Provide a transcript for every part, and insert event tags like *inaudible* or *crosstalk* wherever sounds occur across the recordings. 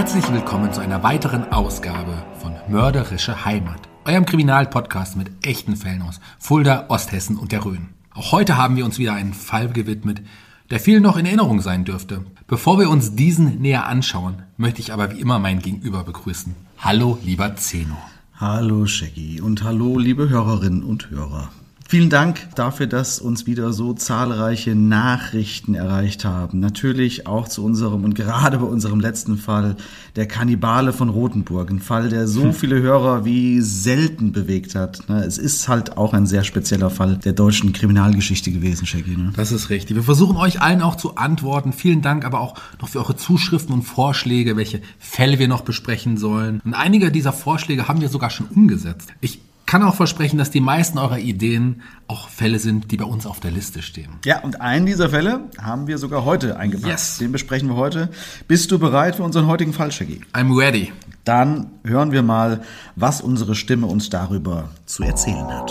Herzlich willkommen zu einer weiteren Ausgabe von Mörderische Heimat, eurem Kriminalpodcast mit echten Fällen aus Fulda, Osthessen und der Rhön. Auch heute haben wir uns wieder einen Fall gewidmet, der vielen noch in Erinnerung sein dürfte. Bevor wir uns diesen näher anschauen, möchte ich aber wie immer mein Gegenüber begrüßen. Hallo, lieber Zeno. Hallo, Shaggy und hallo, liebe Hörerinnen und Hörer. Vielen Dank dafür, dass uns wieder so zahlreiche Nachrichten erreicht haben. Natürlich auch zu unserem und gerade bei unserem letzten Fall, der Kannibale von Rothenburg. Ein Fall, der so hm. viele Hörer wie selten bewegt hat. Es ist halt auch ein sehr spezieller Fall der deutschen Kriminalgeschichte gewesen, Shaggy. Ne? Das ist richtig. Wir versuchen euch allen auch zu antworten. Vielen Dank aber auch noch für eure Zuschriften und Vorschläge, welche Fälle wir noch besprechen sollen. Und einige dieser Vorschläge haben wir sogar schon umgesetzt. Ich kann auch versprechen, dass die meisten eurer Ideen auch Fälle sind, die bei uns auf der Liste stehen. Ja, und einen dieser Fälle haben wir sogar heute eingepackt. Yes. Den besprechen wir heute. Bist du bereit für unseren heutigen Fall, Shaggy? I'm ready. Dann hören wir mal, was unsere Stimme uns darüber zu erzählen hat.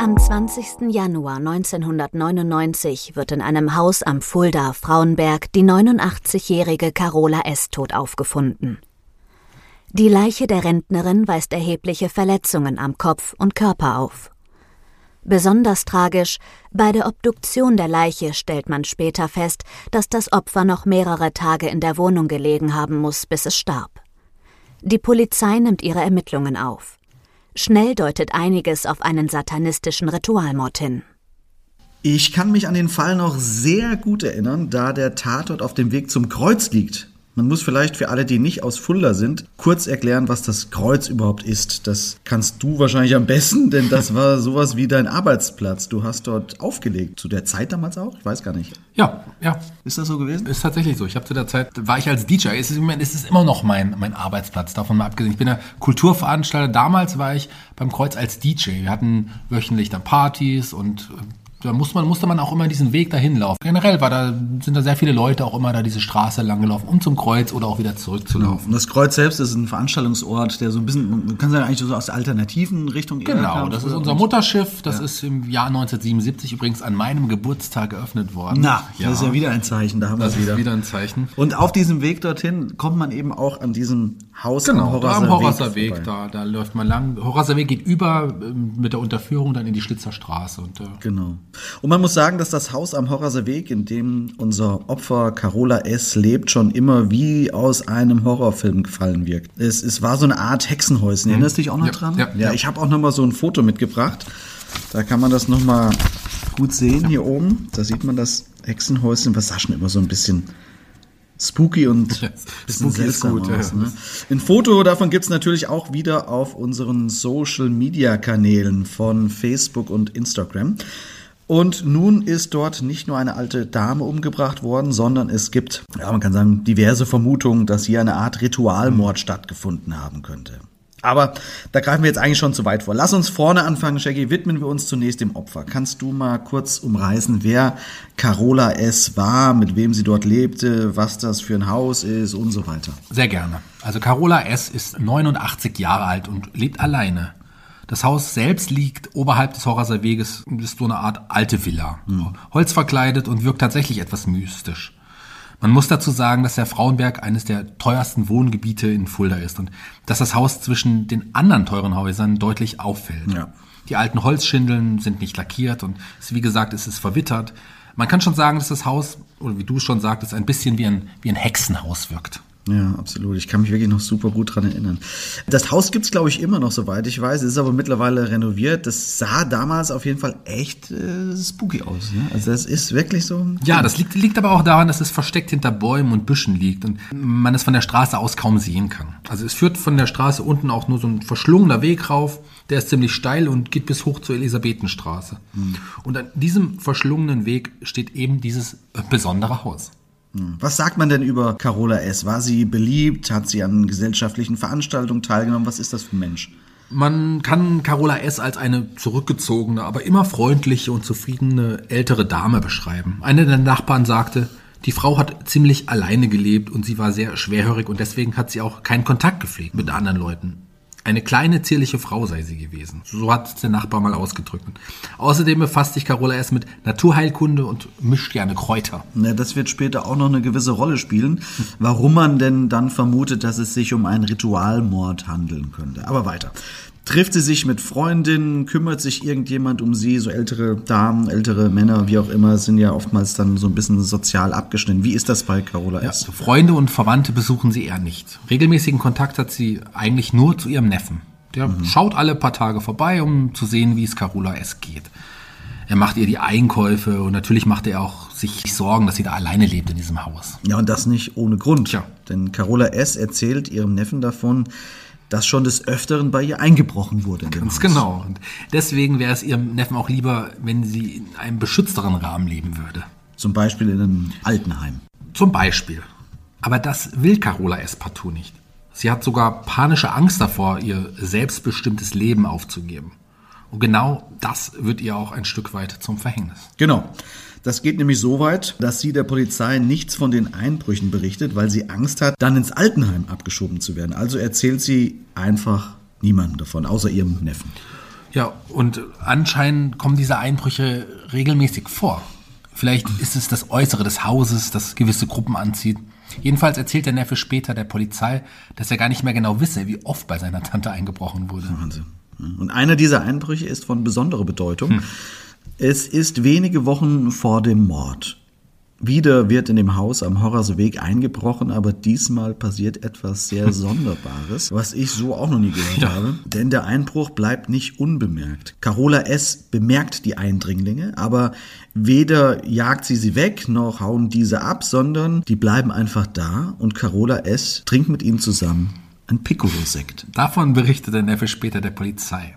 Am 20. Januar 1999 wird in einem Haus am Fulda Frauenberg die 89-jährige Carola S. tot aufgefunden. Die Leiche der Rentnerin weist erhebliche Verletzungen am Kopf und Körper auf. Besonders tragisch, bei der Obduktion der Leiche stellt man später fest, dass das Opfer noch mehrere Tage in der Wohnung gelegen haben muss, bis es starb. Die Polizei nimmt ihre Ermittlungen auf. Schnell deutet einiges auf einen satanistischen Ritualmord hin. Ich kann mich an den Fall noch sehr gut erinnern, da der Tatort auf dem Weg zum Kreuz liegt. Man muss vielleicht für alle, die nicht aus Fulda sind, kurz erklären, was das Kreuz überhaupt ist. Das kannst du wahrscheinlich am besten, denn das war sowas wie dein Arbeitsplatz. Du hast dort aufgelegt. Zu der Zeit damals auch? Ich weiß gar nicht. Ja, ja. Ist das so gewesen? Ist tatsächlich so. Ich habe zu der Zeit, war ich als DJ. Es ist, es ist immer noch mein, mein Arbeitsplatz, davon mal abgesehen. Ich bin ja Kulturveranstalter. Damals war ich beim Kreuz als DJ. Wir hatten wöchentlich dann Partys und da muss man, musste man auch immer diesen Weg dahin laufen. Generell war da, sind da sehr viele Leute auch immer da diese Straße lang gelaufen, um zum Kreuz oder auch wieder zurückzulaufen. Genau. Das Kreuz selbst ist ein Veranstaltungsort, der so ein bisschen, man kann sagen, eigentlich so aus der alternativen Richtung Genau, kam, das ist unser Mutterschiff. Das ja. ist im Jahr 1977 übrigens an meinem Geburtstag eröffnet worden. Na, ja. das ist ja wieder ein Zeichen, da haben wir es wieder. Das ist wieder ein Zeichen. Und auf diesem Weg dorthin kommt man eben auch an diesem Haus genau, am Horraser, am Horraser Weg, Weg da, da läuft man lang. Horraser Weg geht über ähm, mit der Unterführung dann in die Schlitzer Straße. Und, äh genau. Und man muss sagen, dass das Haus am Horraser Weg, in dem unser Opfer Carola S. lebt, schon immer wie aus einem Horrorfilm gefallen wirkt. Es, es war so eine Art Hexenhäuschen. Mhm. Erinnerst du dich auch noch ja, dran? Ja, ja, ich habe auch noch mal so ein Foto mitgebracht. Da kann man das noch mal gut sehen hier oben. Da sieht man das Hexenhäuschen, was sah schon immer so ein bisschen spooky und *laughs* spooky seltsam gut, aus. Ja. Ne? Ein Foto davon gibt's natürlich auch wieder auf unseren Social-Media-Kanälen von Facebook und Instagram. Und nun ist dort nicht nur eine alte Dame umgebracht worden, sondern es gibt, ja, man kann sagen, diverse Vermutungen, dass hier eine Art Ritualmord stattgefunden haben könnte. Aber da greifen wir jetzt eigentlich schon zu weit vor. Lass uns vorne anfangen, Shaggy. Widmen wir uns zunächst dem Opfer. Kannst du mal kurz umreißen, wer Carola S. war, mit wem sie dort lebte, was das für ein Haus ist und so weiter? Sehr gerne. Also Carola S. ist 89 Jahre alt und lebt alleine. Das Haus selbst liegt oberhalb des Horraser Weges, ist so eine Art alte Villa. Mhm. Holz verkleidet und wirkt tatsächlich etwas mystisch. Man muss dazu sagen, dass der Frauenberg eines der teuersten Wohngebiete in Fulda ist und dass das Haus zwischen den anderen teuren Häusern deutlich auffällt. Ja. Die alten Holzschindeln sind nicht lackiert und es, wie gesagt, es ist verwittert. Man kann schon sagen, dass das Haus, oder wie du schon sagtest, ein bisschen wie ein, wie ein Hexenhaus wirkt. Ja, absolut. Ich kann mich wirklich noch super gut dran erinnern. Das Haus gibt's glaube ich, immer noch, soweit ich weiß. Es ist aber mittlerweile renoviert. Das sah damals auf jeden Fall echt äh, spooky aus. Ne? Also das ist wirklich so. Ja, das liegt, liegt aber auch daran, dass es versteckt hinter Bäumen und Büschen liegt und man es von der Straße aus kaum sehen kann. Also es führt von der Straße unten auch nur so ein verschlungener Weg rauf. Der ist ziemlich steil und geht bis hoch zur Elisabethenstraße. Hm. Und an diesem verschlungenen Weg steht eben dieses besondere Haus. Hm. Was sagt man denn über Carola S? War sie beliebt? Hat sie an gesellschaftlichen Veranstaltungen teilgenommen? Was ist das für ein Mensch? Man kann Carola S. als eine zurückgezogene, aber immer freundliche und zufriedene ältere Dame beschreiben. Einer der Nachbarn sagte, die Frau hat ziemlich alleine gelebt und sie war sehr schwerhörig und deswegen hat sie auch keinen Kontakt gepflegt mit anderen Leuten. Eine kleine, zierliche Frau sei sie gewesen. So hat der Nachbar mal ausgedrückt. Außerdem befasst sich Carola erst mit Naturheilkunde und mischt gerne Kräuter. Ja, das wird später auch noch eine gewisse Rolle spielen, warum man denn dann vermutet, dass es sich um einen Ritualmord handeln könnte. Aber weiter. Trifft sie sich mit Freundinnen, kümmert sich irgendjemand um sie, so ältere Damen, ältere Männer, wie auch immer, sind ja oftmals dann so ein bisschen sozial abgeschnitten. Wie ist das bei Carola S? Ja, Freunde und Verwandte besuchen sie eher nicht. Regelmäßigen Kontakt hat sie eigentlich nur zu ihrem Neffen. Der mhm. schaut alle paar Tage vorbei, um zu sehen, wie es Carola S geht. Er macht ihr die Einkäufe und natürlich macht er auch sich Sorgen, dass sie da alleine lebt in diesem Haus. Ja, und das nicht ohne Grund. Ja. Denn Carola S. erzählt ihrem Neffen davon, dass schon des Öfteren bei ihr eingebrochen wurde. Ganz genau. Und deswegen wäre es ihrem Neffen auch lieber, wenn sie in einem beschützteren Rahmen leben würde. Zum Beispiel in einem Altenheim. Zum Beispiel. Aber das will Carola S. partout nicht. Sie hat sogar panische Angst davor, ihr selbstbestimmtes Leben aufzugeben. Und genau das wird ihr auch ein Stück weit zum Verhängnis. Genau. Das geht nämlich so weit, dass sie der Polizei nichts von den Einbrüchen berichtet, weil sie Angst hat, dann ins Altenheim abgeschoben zu werden. Also erzählt sie einfach niemandem davon, außer ihrem Neffen. Ja, und anscheinend kommen diese Einbrüche regelmäßig vor. Vielleicht ist es das Äußere des Hauses, das gewisse Gruppen anzieht. Jedenfalls erzählt der Neffe später der Polizei, dass er gar nicht mehr genau wisse, wie oft bei seiner Tante eingebrochen wurde. Wahnsinn. Und einer dieser Einbrüche ist von besonderer Bedeutung. Hm. Es ist wenige Wochen vor dem Mord. Wieder wird in dem Haus am Horrorser Weg eingebrochen, aber diesmal passiert etwas sehr *laughs* Sonderbares, was ich so auch noch nie gehört ja. habe. Denn der Einbruch bleibt nicht unbemerkt. Carola S. bemerkt die Eindringlinge, aber weder jagt sie sie weg, noch hauen diese ab, sondern die bleiben einfach da und Carola S. trinkt mit ihnen zusammen ein Piccolo-Sekt. Davon berichtet der Neffe später der Polizei.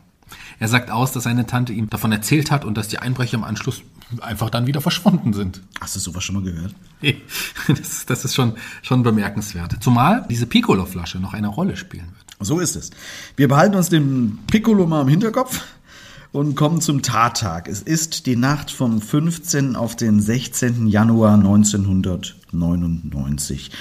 Er sagt aus, dass seine Tante ihm davon erzählt hat und dass die Einbrecher im Anschluss einfach dann wieder verschwunden sind. Hast du sowas schon mal gehört? *laughs* das, das ist schon, schon bemerkenswert. Zumal diese Piccolo-Flasche noch eine Rolle spielen wird. So ist es. Wir behalten uns den Piccolo mal im Hinterkopf und kommen zum Tattag. Es ist die Nacht vom 15. auf den 16. Januar 1999.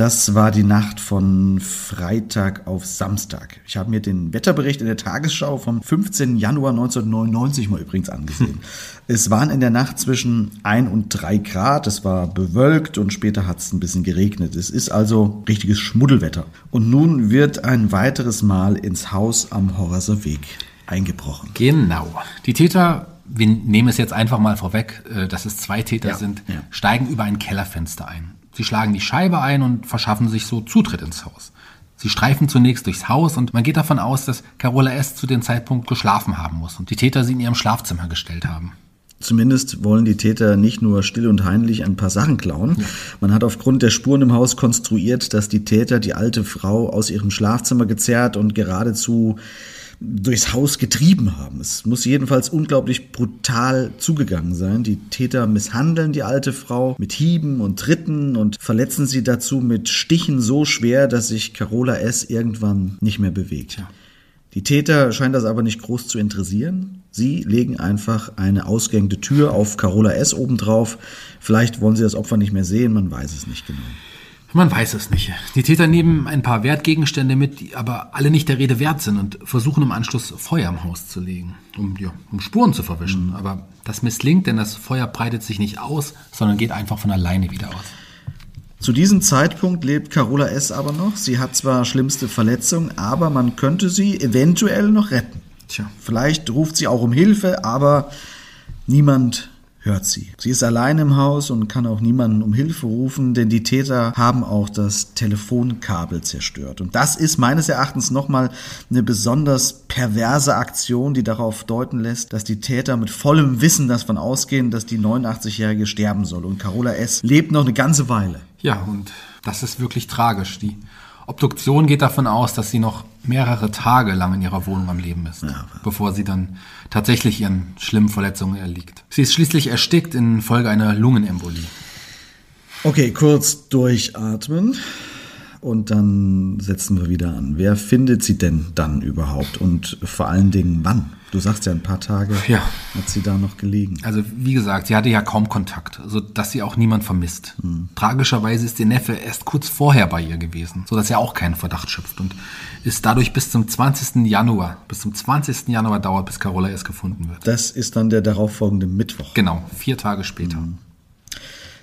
Das war die Nacht von Freitag auf Samstag. Ich habe mir den Wetterbericht in der Tagesschau vom 15. Januar 1999 mal übrigens angesehen. es waren in der Nacht zwischen 1 und 3 Grad, es war bewölkt und später hat es ein bisschen geregnet. Es ist also richtiges Schmuddelwetter. Und nun wird ein weiteres Mal ins Haus am Horrorser Weg eingebrochen. Genau. Die Täter wir nehmen es jetzt einfach mal vorweg, äh, dass es zwei Täter ja, sind, ja. steigen über ein Kellerfenster ein. Sie schlagen die Scheibe ein und verschaffen sich so Zutritt ins Haus. Sie streifen zunächst durchs Haus und man geht davon aus, dass Carola S. zu dem Zeitpunkt geschlafen haben muss und die Täter sie in ihrem Schlafzimmer gestellt haben. Zumindest wollen die Täter nicht nur still und heimlich ein paar Sachen klauen. Ja. Man hat aufgrund der Spuren im Haus konstruiert, dass die Täter die alte Frau aus ihrem Schlafzimmer gezerrt und geradezu durchs Haus getrieben haben. Es muss jedenfalls unglaublich brutal zugegangen sein. Die Täter misshandeln die alte Frau mit Hieben und Tritten und verletzen sie dazu mit Stichen so schwer, dass sich Carola S. irgendwann nicht mehr bewegt. Ja. Die Täter scheinen das aber nicht groß zu interessieren. Sie legen einfach eine ausgängige Tür auf Carola S. obendrauf. Vielleicht wollen sie das Opfer nicht mehr sehen, man weiß es nicht genau. Man weiß es nicht. Die Täter nehmen ein paar Wertgegenstände mit, die aber alle nicht der Rede wert sind und versuchen im Anschluss Feuer im Haus zu legen, um, ja, um Spuren zu verwischen. Mhm. Aber das misslingt, denn das Feuer breitet sich nicht aus, sondern geht einfach von alleine wieder aus. Zu diesem Zeitpunkt lebt Carola S. aber noch. Sie hat zwar schlimmste Verletzungen, aber man könnte sie eventuell noch retten. Tja. Vielleicht ruft sie auch um Hilfe, aber niemand hört sie. Sie ist allein im Haus und kann auch niemanden um Hilfe rufen, denn die Täter haben auch das Telefonkabel zerstört. Und das ist meines Erachtens nochmal eine besonders perverse Aktion, die darauf deuten lässt, dass die Täter mit vollem Wissen davon ausgehen, dass die 89-Jährige sterben soll. Und Carola S. lebt noch eine ganze Weile. Ja, und das ist wirklich tragisch. Die Obduktion geht davon aus, dass sie noch mehrere Tage lang in ihrer Wohnung am Leben ist, ja, bevor sie dann tatsächlich ihren schlimmen Verletzungen erliegt. Sie ist schließlich erstickt infolge einer Lungenembolie. Okay, kurz durchatmen und dann setzen wir wieder an. Wer findet sie denn dann überhaupt und vor allen Dingen wann? Du sagst ja ein paar Tage ja. hat sie da noch gelegen. Also wie gesagt, sie hatte ja kaum Kontakt, so dass sie auch niemand vermisst. Hm. Tragischerweise ist ihr Neffe erst kurz vorher bei ihr gewesen, so dass er auch keinen Verdacht schöpft und ist dadurch bis zum 20. Januar, bis zum 20. Januar dauert, bis Carola erst gefunden wird. Das ist dann der darauffolgende Mittwoch. Genau, vier Tage später. Hm.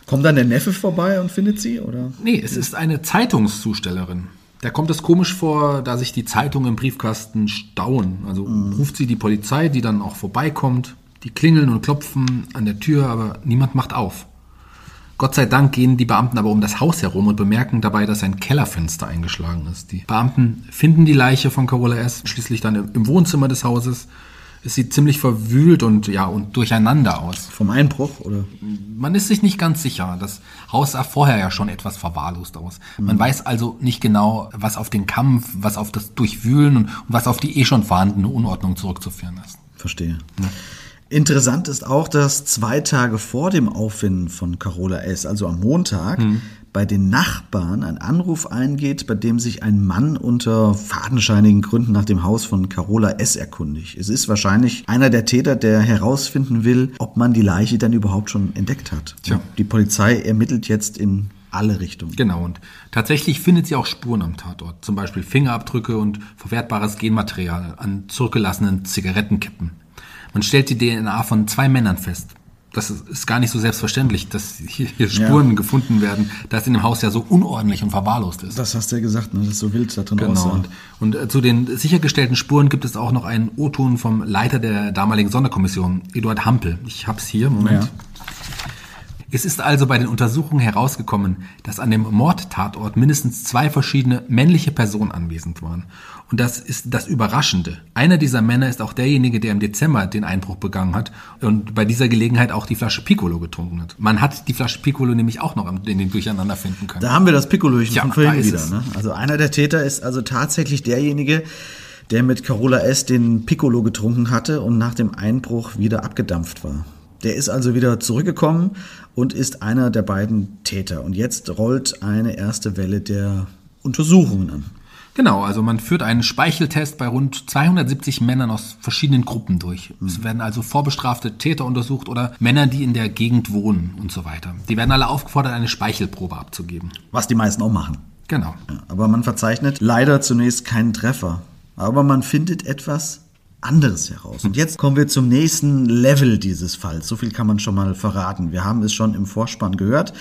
Kommt dann der Neffe vorbei und findet sie, oder? Nee, es ist eine Zeitungszustellerin. Da kommt es komisch vor, da sich die Zeitungen im Briefkasten stauen. Also mhm. ruft sie die Polizei, die dann auch vorbeikommt. Die klingeln und klopfen an der Tür, aber niemand macht auf. Gott sei Dank gehen die Beamten aber um das Haus herum und bemerken dabei, dass ein Kellerfenster eingeschlagen ist. Die Beamten finden die Leiche von Carola S. schließlich dann im Wohnzimmer des Hauses es sieht ziemlich verwühlt und ja und durcheinander aus. Vom Einbruch oder? Man ist sich nicht ganz sicher. Das Haus sah vorher ja schon etwas verwahrlost aus. Man mhm. weiß also nicht genau, was auf den Kampf, was auf das Durchwühlen und was auf die eh schon vorhandene Unordnung zurückzuführen ist. Verstehe. Ja. Interessant ist auch, dass zwei Tage vor dem Auffinden von Carola S., also am Montag, mhm bei den Nachbarn ein Anruf eingeht, bei dem sich ein Mann unter fadenscheinigen Gründen nach dem Haus von Carola S. erkundigt. Es ist wahrscheinlich einer der Täter, der herausfinden will, ob man die Leiche dann überhaupt schon entdeckt hat. Tja. Die Polizei ermittelt jetzt in alle Richtungen. Genau, und tatsächlich findet sie auch Spuren am Tatort, zum Beispiel Fingerabdrücke und verwertbares Genmaterial an zurückgelassenen Zigarettenkippen. Man stellt die DNA von zwei Männern fest das ist gar nicht so selbstverständlich, dass hier Spuren ja. gefunden werden, da es in dem Haus ja so unordentlich und verwahrlost ist. Das hast du ja gesagt, ne? das ist so wild da drin genau. aussah. Und, und äh, zu den sichergestellten Spuren gibt es auch noch einen O-Ton vom Leiter der damaligen Sonderkommission, Eduard Hampel. Ich hab's hier, Moment. Ja. Es ist also bei den Untersuchungen herausgekommen, dass an dem Mordtatort mindestens zwei verschiedene männliche Personen anwesend waren. Und das ist das Überraschende. Einer dieser Männer ist auch derjenige, der im Dezember den Einbruch begangen hat und bei dieser Gelegenheit auch die Flasche Piccolo getrunken hat. Man hat die Flasche Piccolo nämlich auch noch in den Durcheinander finden können. Da haben wir das Piccolochen ja, von vorhin wieder. Ne? Also einer der Täter ist also tatsächlich derjenige, der mit Carola S. den Piccolo getrunken hatte und nach dem Einbruch wieder abgedampft war. Der ist also wieder zurückgekommen und ist einer der beiden Täter. Und jetzt rollt eine erste Welle der Untersuchungen an. Genau, also man führt einen Speicheltest bei rund 270 Männern aus verschiedenen Gruppen durch. Mhm. Es werden also vorbestrafte Täter untersucht oder Männer, die in der Gegend wohnen und so weiter. Die werden alle aufgefordert, eine Speichelprobe abzugeben. Was die meisten auch machen. Genau. Ja, aber man verzeichnet leider zunächst keinen Treffer. Aber man findet etwas, anderes heraus. Und jetzt kommen wir zum nächsten Level dieses Falls. So viel kann man schon mal verraten. Wir haben es schon im Vorspann gehört,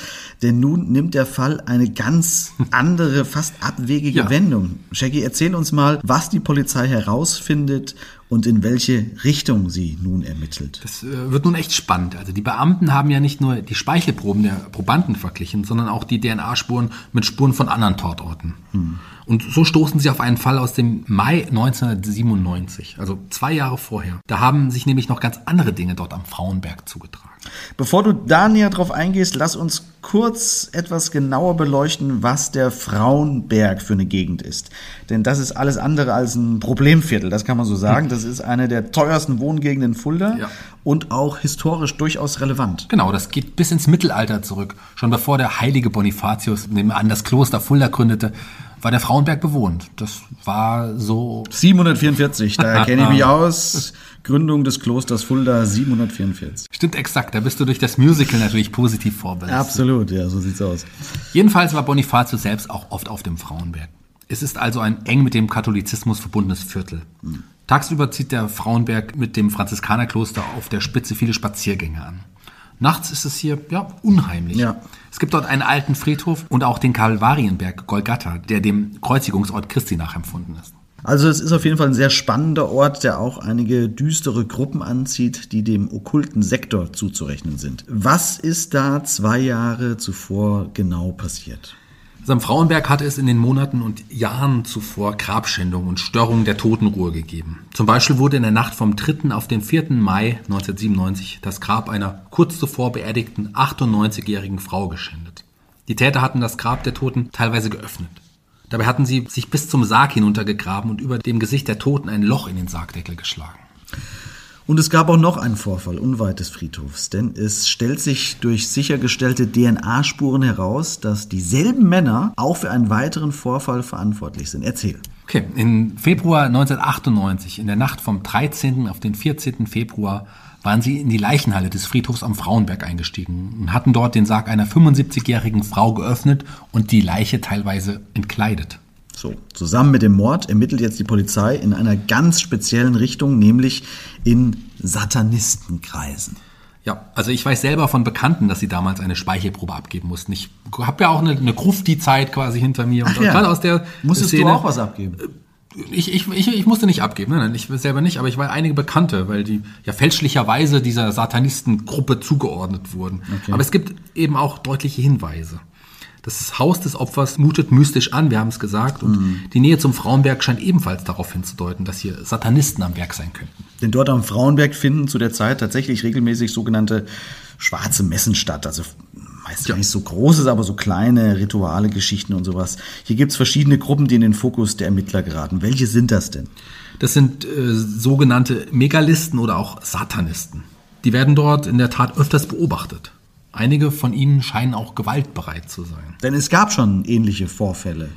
denn nun nimmt der Fall eine ganz andere, fast abwegige ja. Wendung. Shaggy, erzähl uns mal, was die Polizei herausfindet und in welche Richtung sie nun ermittelt. Das äh, wird nun echt spannend. Also die Beamten haben ja nicht nur die Speichelproben der Probanden verglichen, sondern auch die DNA-Spuren mit Spuren von anderen Tatorten. Hm. Und so stoßen sie auf einen Fall aus dem Mai 1997, also zwei Jahre vorher. Da haben sich nämlich noch ganz andere Dinge dort am Frauenberg zugetragen. Bevor du da näher drauf eingehst, lass uns kurz etwas genauer beleuchten, was der Frauenberg für eine Gegend ist. Denn das ist alles andere als ein Problemviertel, das kann man so sagen. Das ist eine der teuersten Wohngegenden in Fulda ja. und auch historisch durchaus relevant. Genau, das geht bis ins Mittelalter zurück. Schon bevor der heilige Bonifatius, an, das Kloster Fulda gründete, war der Frauenberg bewohnt. Das war so. 744, da *laughs* kenne ich mich aus. Gründung des Klosters Fulda 744. Stimmt exakt, da bist du durch das Musical natürlich positiv vorbereitet. Absolut, ja, so sieht's aus. Jedenfalls war Bonifatius selbst auch oft auf dem Frauenberg. Es ist also ein eng mit dem Katholizismus verbundenes Viertel. Hm. Tagsüber zieht der Frauenberg mit dem Franziskanerkloster auf der Spitze viele Spaziergänge an. Nachts ist es hier ja unheimlich. Ja. Es gibt dort einen alten Friedhof und auch den Kalvarienberg Golgatha, der dem Kreuzigungsort Christi nachempfunden ist. Also es ist auf jeden Fall ein sehr spannender Ort, der auch einige düstere Gruppen anzieht, die dem okkulten Sektor zuzurechnen sind. Was ist da zwei Jahre zuvor genau passiert? Also am Frauenberg hatte es in den Monaten und Jahren zuvor Grabschändungen und Störungen der Totenruhe gegeben. Zum Beispiel wurde in der Nacht vom 3. auf den 4. Mai 1997 das Grab einer kurz zuvor beerdigten 98-jährigen Frau geschändet. Die Täter hatten das Grab der Toten teilweise geöffnet. Dabei hatten sie sich bis zum Sarg hinuntergegraben und über dem Gesicht der Toten ein Loch in den Sargdeckel geschlagen. Und es gab auch noch einen Vorfall unweit des Friedhofs, denn es stellt sich durch sichergestellte DNA-Spuren heraus, dass dieselben Männer auch für einen weiteren Vorfall verantwortlich sind. Erzähl. Okay, im Februar 1998, in der Nacht vom 13. auf den 14. Februar, waren sie in die Leichenhalle des Friedhofs am Frauenberg eingestiegen und hatten dort den Sarg einer 75-jährigen Frau geöffnet und die Leiche teilweise entkleidet. So, zusammen mit dem Mord ermittelt jetzt die Polizei in einer ganz speziellen Richtung, nämlich in Satanistenkreisen. Ja, also ich weiß selber von Bekannten, dass sie damals eine Speichelprobe abgeben mussten. Ich habe ja auch eine, eine Grufti-Zeit quasi hinter mir. Ach und ja. gerade aus der Musstest Szene, du auch was abgeben? Ich, ich, ich, ich musste nicht abgeben, nein, ich selber nicht, aber ich war einige Bekannte, weil die ja fälschlicherweise dieser Satanistengruppe zugeordnet wurden. Okay. Aber es gibt eben auch deutliche Hinweise. Das Haus des Opfers mutet mystisch an, wir haben es gesagt, und mhm. die Nähe zum Frauenberg scheint ebenfalls darauf hinzudeuten, dass hier Satanisten am Werk sein könnten. Denn dort am Frauenberg finden zu der Zeit tatsächlich regelmäßig sogenannte schwarze Messen statt. Also meist ja. nicht so großes, aber so kleine Rituale, Geschichten und sowas. Hier gibt's verschiedene Gruppen, die in den Fokus der Ermittler geraten. Welche sind das denn? Das sind äh, sogenannte Megalisten oder auch Satanisten. Die werden dort in der Tat öfters beobachtet. Einige von ihnen scheinen auch gewaltbereit zu sein. Denn es gab schon ähnliche Vorfälle.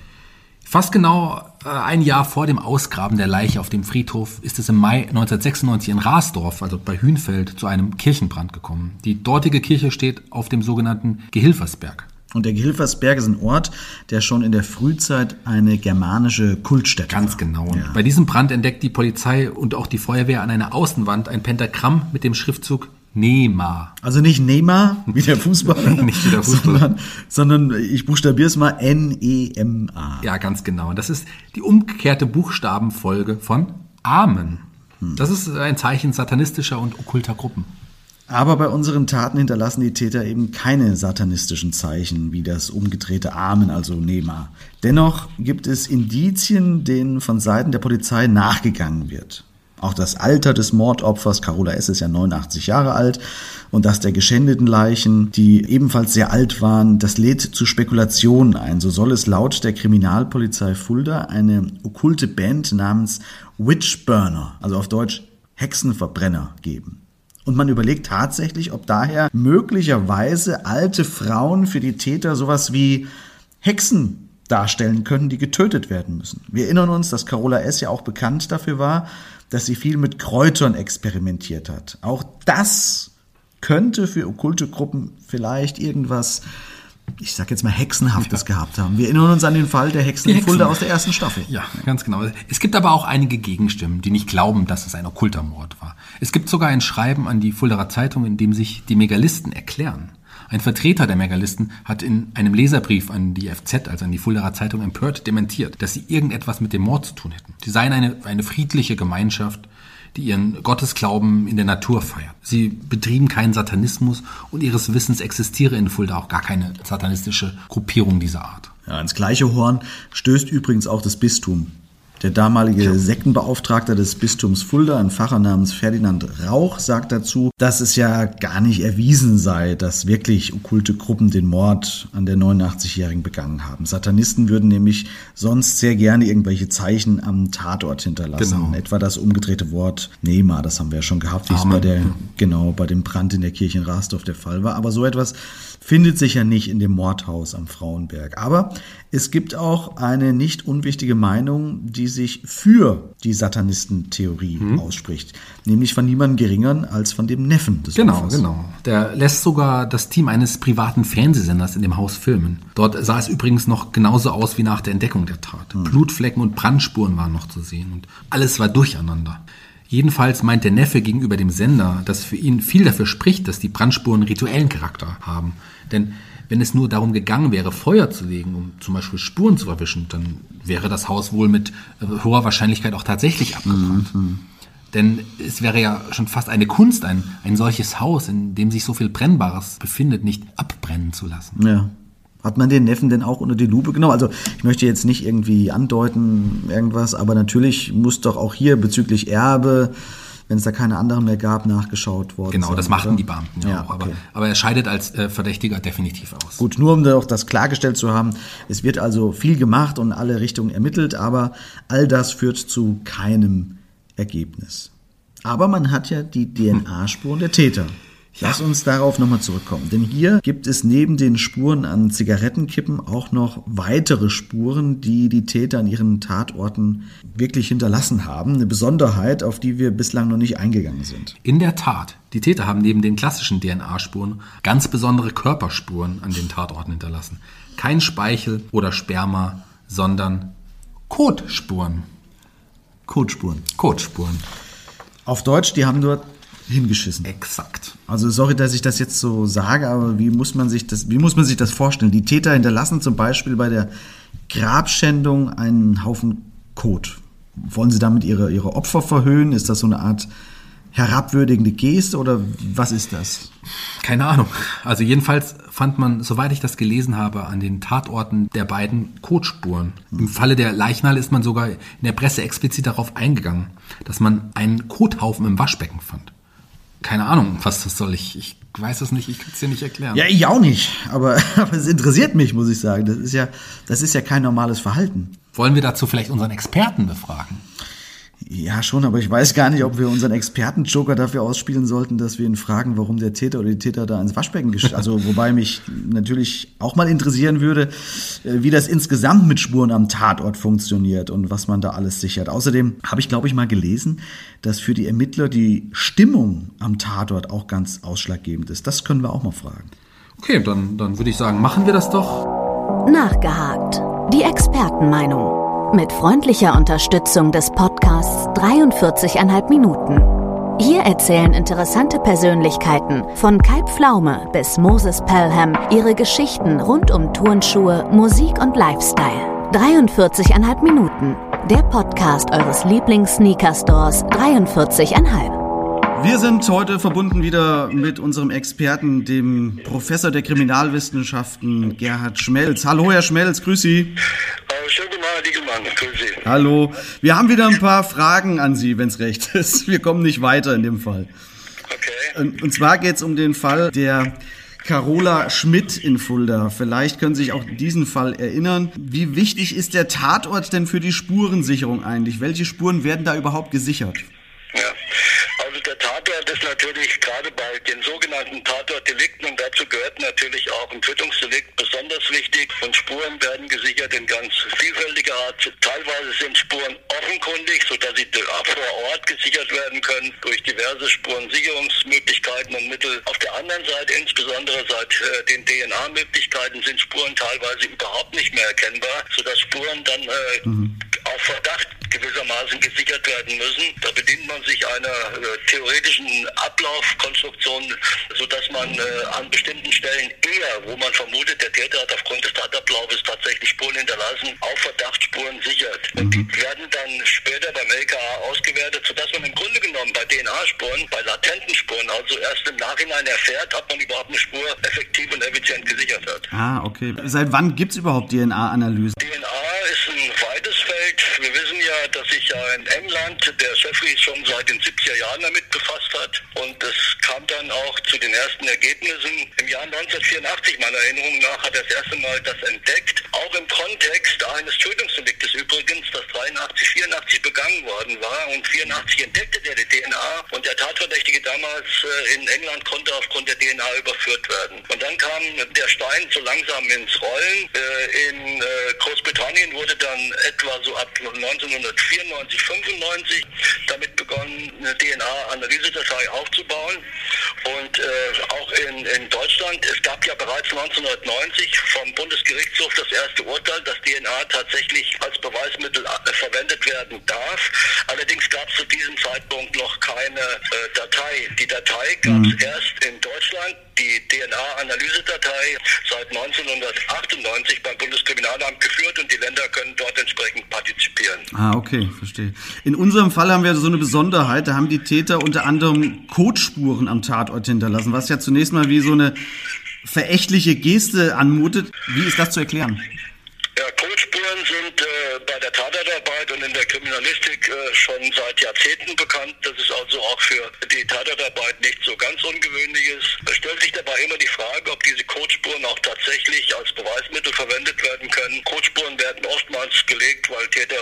Fast genau äh, ein Jahr vor dem Ausgraben der Leiche auf dem Friedhof ist es im Mai 1996 in Rasdorf, also bei Hünfeld, zu einem Kirchenbrand gekommen. Die dortige Kirche steht auf dem sogenannten Gehilfersberg. Und der Gehilfersberg ist ein Ort, der schon in der Frühzeit eine germanische Kultstätte Ganz war. genau. Ja. Bei diesem Brand entdeckt die Polizei und auch die Feuerwehr an einer Außenwand ein Pentagramm mit dem Schriftzug Neymar. Also nicht Neymar, *laughs* wie der Fußballer. *laughs* nicht wie der Fußballer. Sondern, sondern ich buchstabiere es mal N-E-M-A. Ja, ganz genau. Das ist die umgekehrte Buchstabenfolge von Amen. Hm. Das ist ein Zeichen satanistischer und okkulter Gruppen. Aber bei unseren Taten hinterlassen die Täter eben keine satanistischen Zeichen wie das umgedrehte Amen, also Nema. Dennoch gibt es Indizien, denen von Seiten der Polizei nachgegangen wird. Auch das Alter des Mordopfers, Carola S. ist ja 89 Jahre alt, und das der geschändeten Leichen, die ebenfalls sehr alt waren, das lädt zu Spekulationen ein. So soll es laut der Kriminalpolizei Fulda eine okkulte Band namens Witchburner, also auf Deutsch Hexenverbrenner, geben. Und man überlegt tatsächlich, ob daher möglicherweise alte Frauen für die Täter sowas wie Hexen darstellen können, die getötet werden müssen. Wir erinnern uns, dass Carola S. ja auch bekannt dafür war, dass sie viel mit Kräutern experimentiert hat. Auch das könnte für okkulte Gruppen vielleicht irgendwas, ich sag jetzt mal Hexenhaftes ja. gehabt haben. Wir erinnern uns an den Fall der Hexen, Hexen. in Fulda aus der ersten Staffel. Ja, ganz genau. Es gibt aber auch einige Gegenstimmen, die nicht glauben, dass es ein okkulter Mord war. Es gibt sogar ein Schreiben an die Fuldaer Zeitung, in dem sich die Megalisten erklären. Ein Vertreter der Megalisten hat in einem Leserbrief an die FZ, also an die Fuldaer Zeitung, empört dementiert, dass sie irgendetwas mit dem Mord zu tun hätten. Sie seien eine, eine friedliche Gemeinschaft, die ihren Gottesglauben in der Natur feiert. Sie betrieben keinen Satanismus und ihres Wissens existiere in Fulda auch gar keine satanistische Gruppierung dieser Art. Ja, ins gleiche Horn stößt übrigens auch das Bistum Der damalige. Sektenbeauftragte des Bistums Fulda, ein Pfarrer namens Ferdinand Rauch, sagt dazu, dass es ja gar nicht erwiesen sei, dass wirklich okkulte Gruppen den Mord an der 89-Jährigen begangen haben. Satanisten würden nämlich sonst sehr gerne irgendwelche Zeichen am Tatort hinterlassen. Genau. Etwa das umgedrehte Wort Nema, das haben wir ja schon gehabt, wie es bei der, genau, bei dem Brand in der Kirche in Rasdorf der Fall war. Aber so etwas findet sich ja nicht in dem Mordhaus am Frauenberg. Aber es gibt auch eine nicht unwichtige Meinung, die sich für die Satanistentheorie hm. ausspricht. Nämlich von niemandem geringeren als von dem Neffen des Genau, Opfers. genau. Der lässt sogar das Team eines privaten Fernsehsenders in dem Haus filmen. Dort sah es übrigens noch genauso aus wie nach der Entdeckung der Tat. Hm. Blutflecken und Brandspuren waren noch zu sehen und alles war durcheinander. Jedenfalls meint der Neffe gegenüber dem Sender, dass für ihn viel dafür spricht, dass die Brandspuren rituellen Charakter haben. Denn wenn es nur darum gegangen wäre, Feuer zu legen, um zum Beispiel Spuren zu verwischen, dann wäre das Haus wohl mit äh, hoher Wahrscheinlichkeit auch tatsächlich abgebrannt. Mhm. Denn es wäre ja schon fast eine Kunst, ein, ein solches Haus, in dem sich so viel Brennbares befindet, nicht abbrennen zu lassen. Ja. Hat man den Neffen denn auch unter die Lupe genommen? Also ich möchte jetzt nicht irgendwie andeuten irgendwas, aber natürlich muss doch auch hier bezüglich Erbe, wenn es da keine anderen mehr gab, nachgeschaut worden Genau, sein, das machten oder? die Beamten ja, ja auch. Aber, okay. aber, er scheidet als äh, Verdächtiger definitiv aus. Gut, nur um auch das klargestellt zu haben, es wird also viel gemacht und in alle Richtungen ermittelt, aber all das führt zu keinem Ergebnis. Aber man hat ja die *laughs* DNA-Spuren der Täter. Lass uns darauf nochmal zurückkommen. Denn hier gibt es neben den Spuren an Zigarettenkippen auch noch weitere Spuren, die die Täter an ihren Tatorten wirklich hinterlassen haben. Eine Besonderheit, auf die wir bislang noch nicht eingegangen sind. In der Tat. Die Täter haben neben den klassischen DNA-Spuren ganz besondere Körperspuren an den Tatorten hinterlassen. Kein Speichel oder Sperma, sondern Kotspuren. Kotspuren. Kotspuren. Auf Deutsch, die haben dort hingeschissen. Exakt. Also sorry, dass ich das jetzt so sage, aber wie muss man sich das, wie muss man sich das vorstellen? Die Täter hinterlassen zum Beispiel bei der Grabschändung einen Haufen Kot. Wollen sie damit ihre, ihre Opfer verhöhnen? Ist das so eine Art herabwürdigende Geste oder was ist das? Keine Ahnung. Also jedenfalls fand man, soweit ich das gelesen habe, an den Tatorten der beiden Kotspuren. Im Falle der Leichnale ist man sogar in der Presse explizit darauf eingegangen, dass man einen Kothaufen im Waschbecken fand keine Ahnung, was das soll. Ich, ich weiß es nicht, ich kann es dir nicht erklären. Ja, ich auch nicht. Aber, *laughs* aber es interessiert mich, muss ich sagen. Das ist ja, das ist ja kein normales Verhalten. Wollen wir dazu vielleicht unseren Experten befragen? Ja, schon, aber ich weiß gar nicht, ob wir unseren Experten-Joker dafür ausspielen sollten, dass wir ihn fragen, warum der Täter oder die Täter da ins Waschbecken gestellt Also, wobei mich natürlich auch mal interessieren würde, äh, wie das insgesamt mit Spuren am Tatort funktioniert und was man da alles sichert. Außerdem habe ich, glaube ich, mal gelesen, dass für die Ermittler die Stimmung am Tatort auch ganz ausschlaggebend ist. Das können wir auch mal fragen. Okay, dann, dann würde ich sagen, machen wir das doch. Nachgehakt. Die Expertenmeinung. Mit freundlicher Unterstützung des Podcasts 43,5 Minuten. Hier erzählen interessante Persönlichkeiten von Kai Pflaume bis Moses Pelham ihre Geschichten rund um Turnschuhe, Musik und Lifestyle. 43,5 Minuten. Der Podcast eures Lieblings-Sneaker-Stores 43,5. Wir sind heute verbunden wieder mit unserem Experten, dem Professor der Kriminalwissenschaften Gerhard Schmelz. Hallo, Herr Schmelz, grüß Sie. Diegelmann, grüß Sie. Hallo, wir haben wieder ein paar Fragen an Sie, wenn es recht *laughs* ist. Wir kommen nicht weiter in dem Fall. Okay. Und, und zwar geht es um den Fall der Carola Schmidt in Fulda. Vielleicht können Sie sich auch diesen Fall erinnern. Wie wichtig ist der Tatort denn für die Spurensicherung eigentlich? Welche Spuren werden da überhaupt gesichert? Ja. Also der Tatort ist natürlich gerade bei den sogenannten Tatortdelikten und dazu gehört natürlich auch ein Tötungsdelikt wichtig. Und Spuren werden gesichert in ganz vielfältiger Art. Teilweise sind Spuren offenkundig, sodass sie vor Ort gesichert werden können durch diverse Spurensicherungsmöglichkeiten und Mittel. Auf der anderen Seite, insbesondere seit äh, den DNA-Möglichkeiten, sind Spuren teilweise überhaupt nicht mehr erkennbar, sodass Spuren dann äh, mhm. auf Verdacht gewissermaßen gesichert werden müssen. Da bedient man sich einer äh, theoretischen Ablaufkonstruktion, sodass man äh, an bestimmten Stellen eher, wo man vermutet, der Täter hat aufgrund des Tatablaufes tatsächlich Spuren hinterlassen, auf Verdachtsspuren sichert. Mhm. Und die werden dann später beim LKA ausgewertet, sodass man im Grunde genommen bei DNA-Spuren, bei latenten Spuren, also erst im Nachhinein erfährt, ob man überhaupt eine Spur effektiv und effizient gesichert hat. Ah, okay. Seit wann gibt es überhaupt DNA-Analysen? DNA ist ein weites Feld. Wir wissen ja, dass sich ja in England der Jeffries schon seit den 70er Jahren damit befasst hat. Und es kam dann auch zu den ersten Ergebnissen. Im Jahr 1984, meiner Erinnerung nach, hat er das erste Mal das entdeckt. Auch im Kontext eines Tötungsdeliktes übrigens, das 83, 84 begangen worden war. Und 84 entdeckte der die DNA. Und der Tatverdächtige damals äh, in England konnte aufgrund der DNA überführt werden. Und dann kam der Stein so langsam ins Rollen. Äh, in äh, Großbritannien wurde dann etwa so ab 1994, 95 damit begonnen, eine DNA-Analysedatei aufzubauen. Und äh, auch in, in Deutschland, es gab ja bereits 1990 vom Bundesgerichtshof das erste Urteil, dass DNA tatsächlich als Beweismittel äh, verwendet werden darf. Allerdings gab es zu diesem Zeitpunkt noch keine äh, Datei. Die Datei gab es mhm. erst in Deutschland, die DNA-Analysedatei seit 1998 beim Bundeskriminalamt geführt und die Länder können dort. Ah, okay, verstehe. In unserem Fall haben wir so eine Besonderheit, da haben die Täter unter anderem Codspuren am Tatort hinterlassen, was ja zunächst mal wie so eine verächtliche Geste anmutet. Wie ist das zu erklären? Ja, Codespuren sind äh, bei der Tatortarbeit und in der Kriminalistik äh, schon seit Jahrzehnten bekannt. Das ist also auch für die Tatortarbeit nicht so ganz ungewöhnliches. Immer die Frage, ob diese Codespuren auch tatsächlich als Beweismittel verwendet werden können. Codespuren werden oftmals gelegt, weil Täter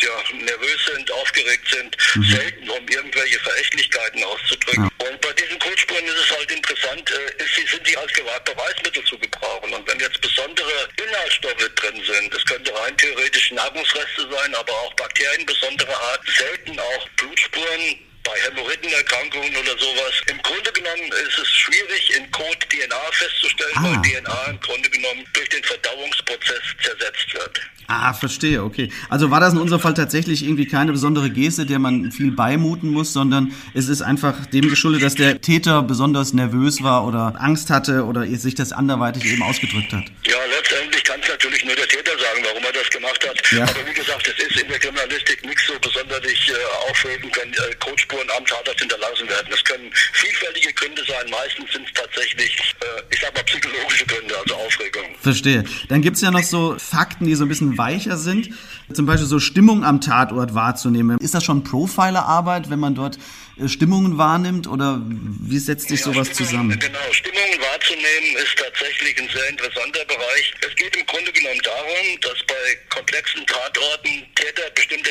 ja, nervös sind, aufgeregt sind, mhm. selten um irgendwelche Verächtlichkeiten auszudrücken. Ja. Und bei diesen Codespuren ist es halt interessant, äh, ist, sind die als Beweismittel zu gebrauchen. Und wenn jetzt besondere Inhaltsstoffe drin sind. Das könnte rein theoretisch Nahrungsreste sein, aber auch Bakterien besonderer Art. Selten auch Blutspuren bei Hämorrhoidenerkrankungen oder sowas. Im Grunde genommen ist es schwierig, in Kot DNA festzustellen, ah. weil DNA im Grunde genommen durch den Verdauungsprozess zersetzt wird. Ah, verstehe, okay. Also war das in unserem Fall tatsächlich irgendwie keine besondere Geste, der man viel beimuten muss, sondern es ist einfach dem geschuldet, dass der Täter besonders nervös war oder Angst hatte oder sich das anderweitig eben ausgedrückt hat. Ja, letztendlich kann es natürlich nur der Täter sagen, warum er das gemacht hat. Ja. Aber wie gesagt, es ist in der Kriminalistik nichts so besonders äh, aufregend, wenn äh, Coach Spuren am Tatort hinterlassen werden. Das können vielfältige Gründe sein. Meistens sind es tatsächlich, äh, ich sag mal, psychologische Gründe, also Aufregung. Verstehe. Dann gibt es ja noch so Fakten, die so ein bisschen weicher sind. Zum Beispiel so Stimmung am Tatort wahrzunehmen. Ist das schon Profilerarbeit, wenn man dort äh, Stimmungen wahrnimmt oder wie setzt sich ja, sowas Stimmung, zusammen? Genau, Stimmungen wahrzunehmen ist tatsächlich ein sehr interessanter Bereich. Es geht im Grunde genommen darum, dass bei komplexen Tatorten Täter bestimmte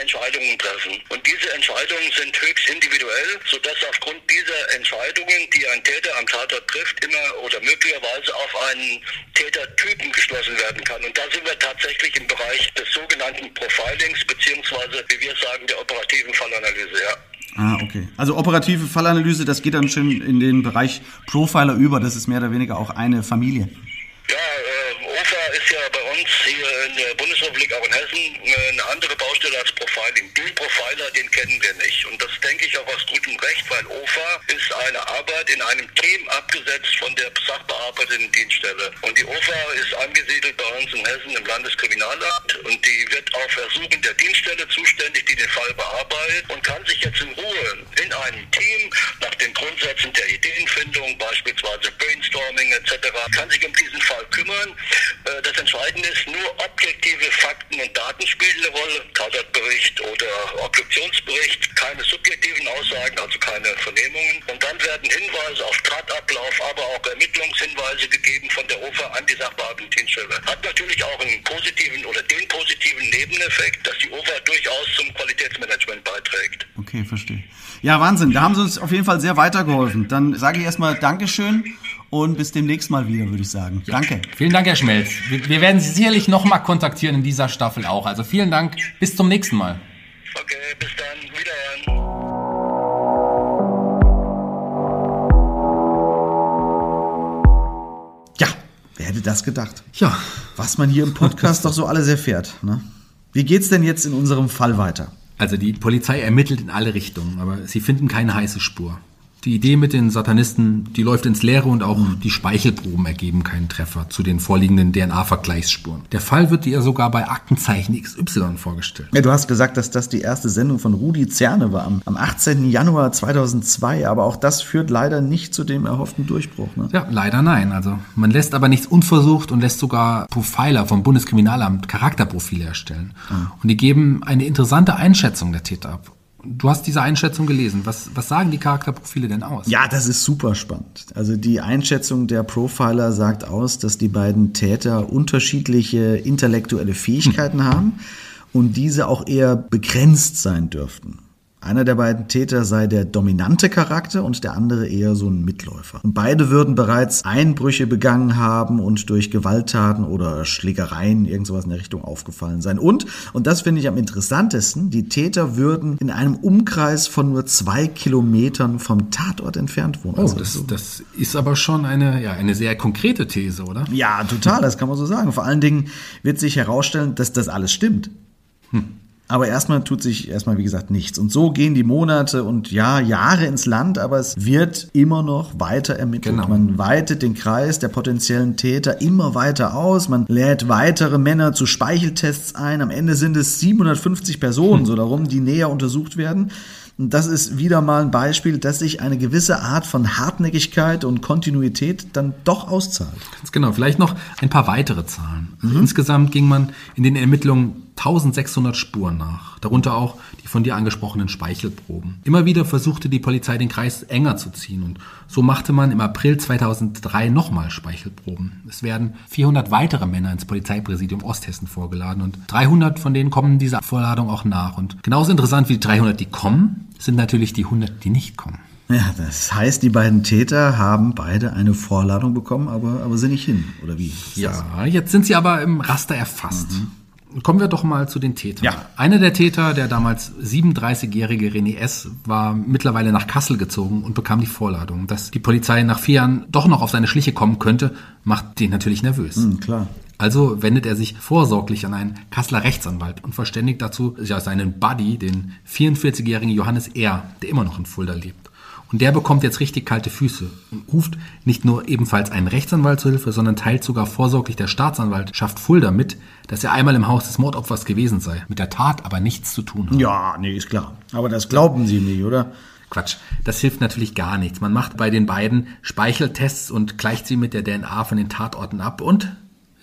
Entscheidungen treffen. Und diese Entscheidungen sind höchst individuell, sodass aufgrund dieser Entscheidungen, die ein Täter am Tatort trifft, immer oder möglicherweise auf einen Tätertypen geschlossen werden kann. Und da sind wir tatsächlich im Bereich des sogenannten Profilings, beziehungsweise, wie wir sagen, der operativen Fallanalyse, ja. Ah, okay. Also operative Fallanalyse, das geht dann schon in den Bereich Profiler über. Das ist mehr oder weniger auch eine Familie. Ja, äh, OFA ist ja bei uns hier in der Bundesrepublik, auch in Hessen, äh, eine andere Baustelle als Profiling. Den Profiler, den kennen wir nicht. Und das denke ich auch aus gutem Recht, weil OFA ist eine Arbeit in einem Team abgesetzt von der sachbearbeitenden Dienststelle. Und die OFA ist angesiedelt bei uns in Hessen im Landeskriminalamt und die wird auf Ersuchen der Dienststelle zuständig, die den Fall bearbeitet und kann sich jetzt in Ruhe in einem Team nach den Grundsätzen der Ideenfindung, beispielsweise Brainstorming etc., kann sich um diesen Fall kümmern. Äh, das Entscheidende ist, nur objektive Fakten und Daten spielen eine Rolle. Tatortbericht oder Obduktionsbericht, keine subjektiven Aussagen, also keine Vernehmungen. Und dann werden Hinweise auf Tatablauf, aber auch Ermittlungshinweise gegeben von der OFA an die Sachbearbeitungsdienststelle. Hat natürlich auch einen positiven oder den positiven Nebeneffekt, dass die OFA durchaus zum Qualitätsmanagement beiträgt. Okay, verstehe. Ja, Wahnsinn. Da haben Sie uns auf jeden Fall sehr weitergeholfen. Dann sage ich erstmal Dankeschön und bis demnächst mal wieder, würde ich sagen. Ja. Danke. Vielen Dank, Herr Schmelz. Wir, wir werden Sie sicherlich nochmal kontaktieren in dieser Staffel auch. Also vielen Dank. Bis zum nächsten Mal. Okay, bis dann. Wiederhören. Ja, wer hätte das gedacht? Ja. Was man hier im Podcast doch so alles erfährt. Ne? Wie geht's denn jetzt in unserem Fall weiter? Also die Polizei ermittelt in alle Richtungen, aber sie finden keine heiße Spur. Die Idee mit den Satanisten, die läuft ins Leere und auch die Speichelproben ergeben keinen Treffer zu den vorliegenden DNA-Vergleichsspuren. Der Fall wird dir sogar bei Aktenzeichen XY vorgestellt. Ja, du hast gesagt, dass das die erste Sendung von Rudi Zerne war am, am 18. Januar 2002, aber auch das führt leider nicht zu dem erhofften Durchbruch. Ne? Ja, leider nein. Also man lässt aber nichts unversucht und lässt sogar Profiler vom Bundeskriminalamt Charakterprofile erstellen. Mhm. Und die geben eine interessante Einschätzung der Täter ab. Du hast diese Einschätzung gelesen. Was, was sagen die Charakterprofile denn aus? Ja, das ist super spannend. Also die Einschätzung der Profiler sagt aus, dass die beiden Täter unterschiedliche intellektuelle Fähigkeiten hm. haben und diese auch eher begrenzt sein dürften. Einer der beiden Täter sei der dominante Charakter und der andere eher so ein Mitläufer. Und beide würden bereits Einbrüche begangen haben und durch Gewalttaten oder Schlägereien irgend sowas in der Richtung aufgefallen sein. Und, und das finde ich am interessantesten, die Täter würden in einem Umkreis von nur zwei Kilometern vom Tatort entfernt wohnen. Oh, also das, das ist aber schon eine, ja, eine sehr konkrete These, oder? Ja, total, das kann man so sagen. Vor allen Dingen wird sich herausstellen, dass das alles stimmt. Hm. Aber erstmal tut sich erstmal, wie gesagt, nichts. Und so gehen die Monate und ja, Jahre ins Land, aber es wird immer noch weiter ermittelt. Genau. Man weitet den Kreis der potenziellen Täter immer weiter aus. Man lädt weitere Männer zu Speicheltests ein. Am Ende sind es 750 Personen, hm. so darum, die näher untersucht werden. Und das ist wieder mal ein Beispiel, dass sich eine gewisse Art von Hartnäckigkeit und Kontinuität dann doch auszahlt. Ganz genau. Vielleicht noch ein paar weitere Zahlen. Also mhm. Insgesamt ging man in den Ermittlungen 1600 Spuren nach, darunter auch die von dir angesprochenen Speichelproben. Immer wieder versuchte die Polizei den Kreis enger zu ziehen und so machte man im April 2003 nochmal Speichelproben. Es werden 400 weitere Männer ins Polizeipräsidium Osthessen vorgeladen und 300 von denen kommen dieser Vorladung auch nach. Und genauso interessant wie die 300, die kommen, sind natürlich die 100, die nicht kommen. Ja, das heißt, die beiden Täter haben beide eine Vorladung bekommen, aber, aber sind nicht hin, oder wie? Ja, jetzt sind sie aber im Raster erfasst. Mhm. Kommen wir doch mal zu den Tätern. Ja. Einer der Täter, der damals 37-jährige René S., war mittlerweile nach Kassel gezogen und bekam die Vorladung. Dass die Polizei nach vier Jahren doch noch auf seine Schliche kommen könnte, macht den natürlich nervös. Mhm, klar. Also wendet er sich vorsorglich an einen Kasseler Rechtsanwalt und verständigt dazu ja, seinen Buddy, den 44-jährigen Johannes R., der immer noch in Fulda lebt. Und der bekommt jetzt richtig kalte Füße und ruft nicht nur ebenfalls einen Rechtsanwalt zur Hilfe, sondern teilt sogar vorsorglich der Staatsanwaltschaft Fulda mit, dass er einmal im Haus des Mordopfers gewesen sei, mit der Tat aber nichts zu tun hat. Ja, nee, ist klar. Aber das glauben Sie nicht, oder? Quatsch, das hilft natürlich gar nichts. Man macht bei den beiden Speicheltests und gleicht sie mit der DNA von den Tatorten ab und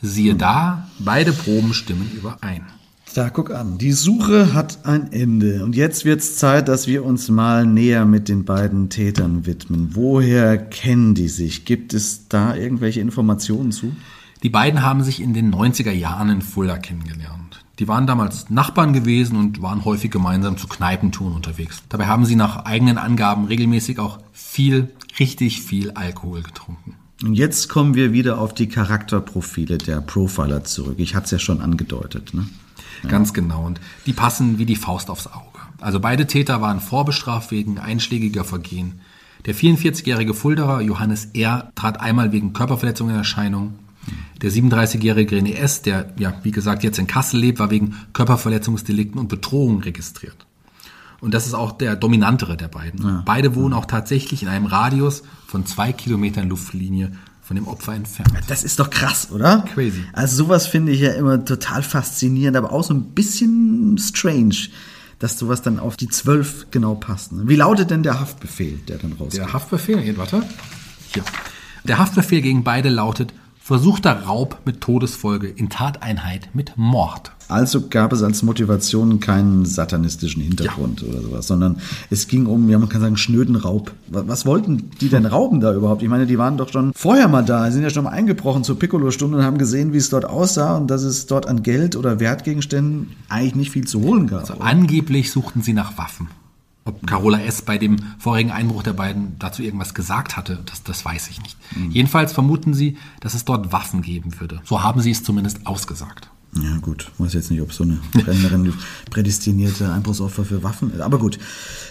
siehe da, beide Proben stimmen überein. Da guck an, die Suche hat ein Ende und jetzt wird's Zeit, dass wir uns mal näher mit den beiden Tätern widmen. Woher kennen die sich? Gibt es da irgendwelche Informationen zu? Die beiden haben sich in den 90er Jahren in Fulda kennengelernt. Die waren damals Nachbarn gewesen und waren häufig gemeinsam zu Kneipentouren unterwegs. Dabei haben sie nach eigenen Angaben regelmäßig auch viel, richtig viel Alkohol getrunken. Und jetzt kommen wir wieder auf die Charakterprofile der Profiler zurück. Ich hatte es ja schon angedeutet. Ne? Ganz genau. Und die passen wie die Faust aufs Auge. Also beide Täter waren vorbestraft wegen einschlägiger Vergehen. Der 44-jährige Fulderer Johannes R. trat einmal wegen Körperverletzung in Erscheinung. Der 37-jährige René S., der, ja, wie gesagt, jetzt in Kassel lebt, war wegen Körperverletzungsdelikten und Bedrohung registriert. Und das ist auch der dominantere der beiden. Ja. Beide wohnen auch tatsächlich in einem Radius von zwei Kilometern Luftlinie von dem Opfer entfernt. Das ist doch krass, oder? Crazy. Also sowas finde ich ja immer total faszinierend, aber auch so ein bisschen strange, dass sowas dann auf die zwölf genau passt. Ne? Wie lautet denn der Haftbefehl, der dann rauskommt? Der Haftbefehl, hier, warte. Hier. Der Haftbefehl gegen beide lautet versuchter Raub mit Todesfolge in Tateinheit mit Mord. Also gab es als Motivation keinen satanistischen Hintergrund ja. oder sowas, sondern es ging um, ja, man kann sagen, schnöden Raub. Was wollten die denn rauben da überhaupt? Ich meine, die waren doch schon vorher mal da, sind ja schon mal eingebrochen zur Piccolo-Stunde und haben gesehen, wie es dort aussah und dass es dort an Geld oder Wertgegenständen eigentlich nicht viel zu holen gab. Also angeblich suchten sie nach Waffen. Ob Carola S. bei dem vorigen Einbruch der beiden dazu irgendwas gesagt hatte, das, das weiß ich nicht. Mhm. Jedenfalls vermuten sie, dass es dort Waffen geben würde. So haben sie es zumindest ausgesagt. Ja, gut. Ich weiß jetzt nicht, ob so eine Brennerin *laughs* prädestinierte Einbruchsopfer für Waffen ist. Aber gut.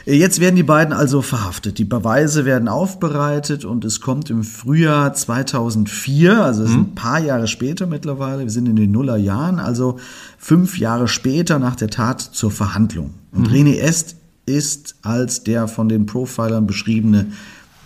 Jetzt werden die beiden also verhaftet. Die Beweise werden aufbereitet und es kommt im Frühjahr 2004, also es mhm. ein paar Jahre später mittlerweile, wir sind in den Nullerjahren, also fünf Jahre später nach der Tat zur Verhandlung. Und mhm. René Est ist als der von den Profilern beschriebene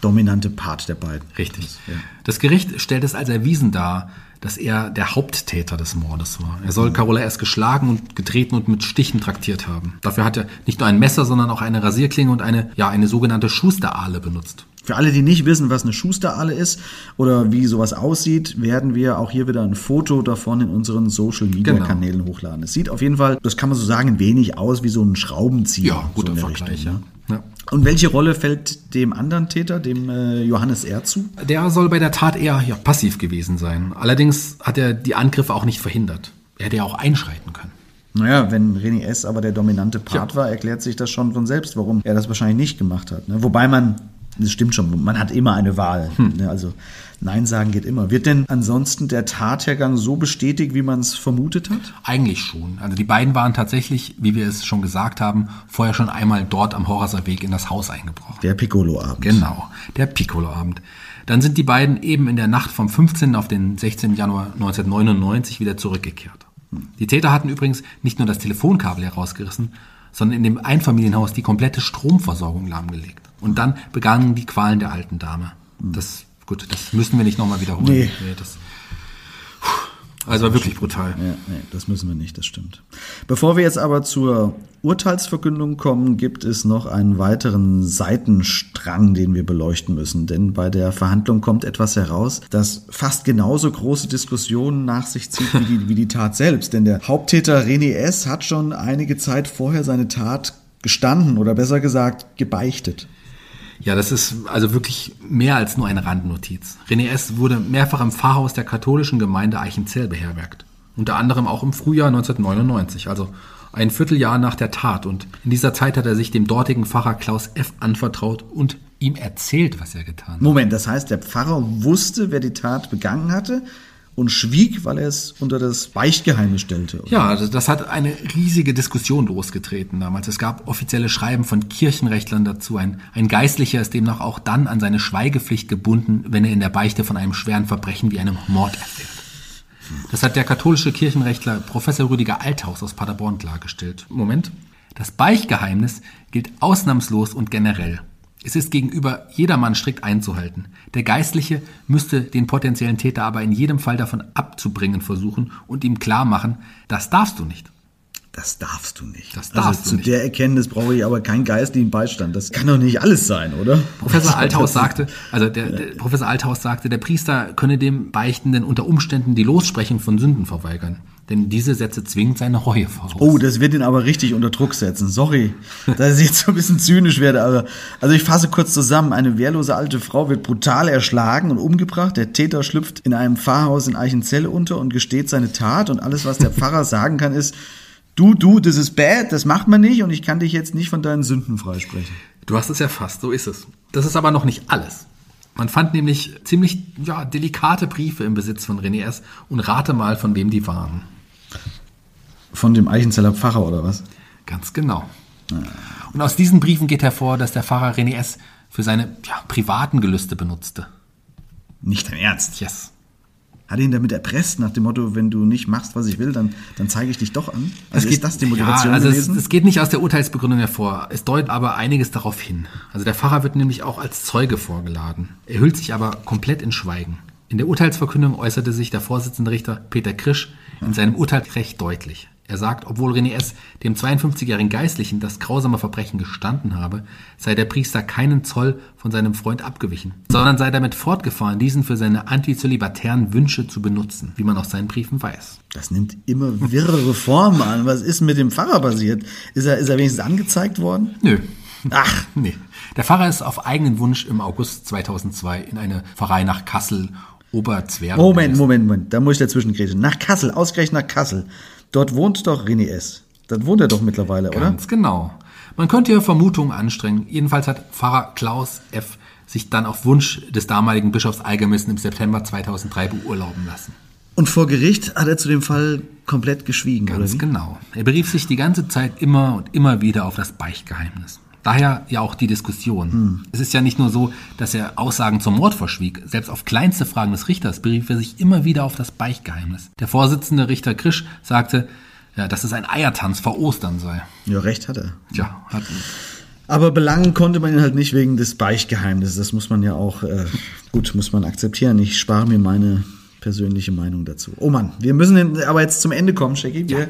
dominante Part der beiden. Richtig. Ja. Das Gericht stellt es als erwiesen dar, dass er der Haupttäter des Mordes war. Er soll Carola erst geschlagen und getreten und mit Stichen traktiert haben. Dafür hat er nicht nur ein Messer, sondern auch eine Rasierklinge und eine, ja, eine sogenannte Schusterahle benutzt. Für alle, die nicht wissen, was eine Schusterahle ist oder wie sowas aussieht, werden wir auch hier wieder ein Foto davon in unseren Social Media genau. Kanälen hochladen. Es sieht auf jeden Fall, das kann man so sagen, ein wenig aus wie so ein Schraubenzieher. Ja, guter so Vergleich, Richtung, ja. ja. Und welche Rolle fällt dem anderen Täter, dem äh, Johannes R. zu? Der soll bei der Tat eher ja, passiv gewesen sein. Allerdings hat er die Angriffe auch nicht verhindert. Er hätte ja auch einschreiten können. Naja, wenn René S. aber der dominante Part ja. war, erklärt sich das schon von selbst, warum er das wahrscheinlich nicht gemacht hat. Ne? Wobei man das stimmt schon, man hat immer eine Wahl. Hm. Ne? Also Nein sagen geht immer. Wird denn ansonsten der Tathergang so bestätigt, wie man es vermutet hat? Eigentlich schon. Also die beiden waren tatsächlich, wie wir es schon gesagt haben, vorher schon einmal dort am Horrorser Weg in das Haus eingebrochen. Der Piccolo-Abend. Genau, der Piccolo-Abend. Dann sind die beiden eben in der Nacht vom 15. auf den 16. Januar 1999 wieder zurückgekehrt. Hm. Die Täter hatten übrigens nicht nur das Telefonkabel herausgerissen, sondern in dem Einfamilienhaus die komplette Stromversorgung lahmgelegt. Und dann begannen die Qualen der alten Dame. Das, gut, das müssen wir nicht nochmal wiederholen. Nee. nee das, also war wirklich brutal. Ja, nee, das müssen wir nicht, das stimmt. Bevor wir jetzt aber zur Urteilsverkündung kommen, gibt es noch einen weiteren Seitenstrang, den wir beleuchten müssen. Denn bei der Verhandlung kommt etwas heraus, das fast genauso große Diskussionen nach sich zieht wie die, wie die Tat selbst. Denn der Haupttäter René S. hat schon einige Zeit vorher seine Tat gestanden oder besser gesagt gebeichtet. Ja, das ist also wirklich mehr als nur eine Randnotiz. René S. wurde mehrfach im Pfarrhaus der katholischen Gemeinde Eichenzell beherbergt. Unter anderem auch im Frühjahr 1999, also ein Vierteljahr nach der Tat. Und in dieser Zeit hat er sich dem dortigen Pfarrer Klaus F. anvertraut und ihm erzählt, was er getan hat. Moment, das heißt, der Pfarrer wusste, wer die Tat begangen hatte und schwieg, weil er es unter das Beichtgeheimnis stellte. Oder? Ja, also das hat eine riesige Diskussion losgetreten damals. Es gab offizielle Schreiben von Kirchenrechtlern dazu. Ein, ein Geistlicher ist demnach auch dann an seine Schweigepflicht gebunden, wenn er in der Beichte von einem schweren Verbrechen wie einem Mord erfährt. Das hat der katholische Kirchenrechtler Professor Rüdiger Althaus aus Paderborn klargestellt. Moment. Das Beichtgeheimnis gilt ausnahmslos und generell. Es ist gegenüber jedermann strikt einzuhalten. Der Geistliche müsste den potenziellen Täter aber in jedem Fall davon abzubringen versuchen und ihm klar machen, das darfst du nicht. Das darfst du nicht. Das darfst also du zu nicht. der Erkenntnis brauche ich aber keinen geistlichen Beistand. Das kann doch nicht alles sein, oder? Professor Althaus sagte, also der, der Professor Althaus sagte, der Priester könne dem Beichtenden unter Umständen die Lossprechung von Sünden verweigern. Denn diese Sätze zwingend seine Reue voraus. Oh, das wird ihn aber richtig unter Druck setzen. Sorry, *laughs* dass ich jetzt so ein bisschen zynisch werde. Aber also ich fasse kurz zusammen. Eine wehrlose alte Frau wird brutal erschlagen und umgebracht. Der Täter schlüpft in einem Pfarrhaus in Eichenzell unter und gesteht seine Tat. Und alles, was der Pfarrer *laughs* sagen kann, ist, du, du, das ist bad, das macht man nicht und ich kann dich jetzt nicht von deinen Sünden freisprechen. Du hast es erfasst, so ist es. Das ist aber noch nicht alles. Man fand nämlich ziemlich ja, delikate Briefe im Besitz von René S. und rate mal, von wem die waren. Von dem Eichenzeller Pfarrer oder was? Ganz genau. Und aus diesen Briefen geht hervor, dass der Pfarrer René S. für seine ja, privaten Gelüste benutzte. Nicht dein Ernst? Yes. Hat ihn damit erpresst, nach dem Motto, wenn du nicht machst, was ich will, dann, dann zeige ich dich doch an? Also geht, ist das die Motivation ja, also? Es, es geht nicht aus der Urteilsbegründung hervor. Es deutet aber einiges darauf hin. Also der Pfarrer wird nämlich auch als Zeuge vorgeladen. Er hüllt sich aber komplett in Schweigen. In der Urteilsverkündung äußerte sich der Vorsitzende Richter Peter Krisch in seinem Urteil recht deutlich. Er sagt, obwohl René S. dem 52-jährigen Geistlichen das grausame Verbrechen gestanden habe, sei der Priester keinen Zoll von seinem Freund abgewichen, sondern sei damit fortgefahren, diesen für seine antizölibatären Wünsche zu benutzen, wie man aus seinen Briefen weiß. Das nimmt immer wirrere Formen an. Was ist mit dem Pfarrer passiert? Ist er, ist er wenigstens angezeigt worden? Nö. Ach, nee. Der Pfarrer ist auf eigenen Wunsch im August 2002 in eine Pfarrei nach Kassel Oberzwerg. Moment, Moment, Moment, da muss ich dazwischen grätschen. Nach Kassel, ausgerechnet nach Kassel. Dort wohnt doch René S. Dort wohnt er doch mittlerweile, Ganz oder? Ganz genau. Man könnte ja Vermutungen anstrengen. Jedenfalls hat Pfarrer Klaus F. sich dann auf Wunsch des damaligen Bischofs Algemissen im September 2003 beurlauben lassen. Und vor Gericht hat er zu dem Fall komplett geschwiegen, Ganz oder wie? genau. Er berief sich die ganze Zeit immer und immer wieder auf das Beichtgeheimnis. Daher ja auch die Diskussion. Hm. Es ist ja nicht nur so, dass er Aussagen zum Mord verschwieg. Selbst auf kleinste Fragen des Richters berief er sich immer wieder auf das Beichtgeheimnis. Der Vorsitzende Richter Krisch sagte, ja, dass es ein Eiertanz vor Ostern sei. Ja, recht hat er. Ja, hat Aber belangen konnte man ihn halt nicht wegen des Beichtgeheimnisses. Das muss man ja auch, äh, gut, muss man akzeptieren. Ich spare mir meine persönliche Meinung dazu. Oh Mann, wir müssen aber jetzt zum Ende kommen, Shaggy. Wir ja.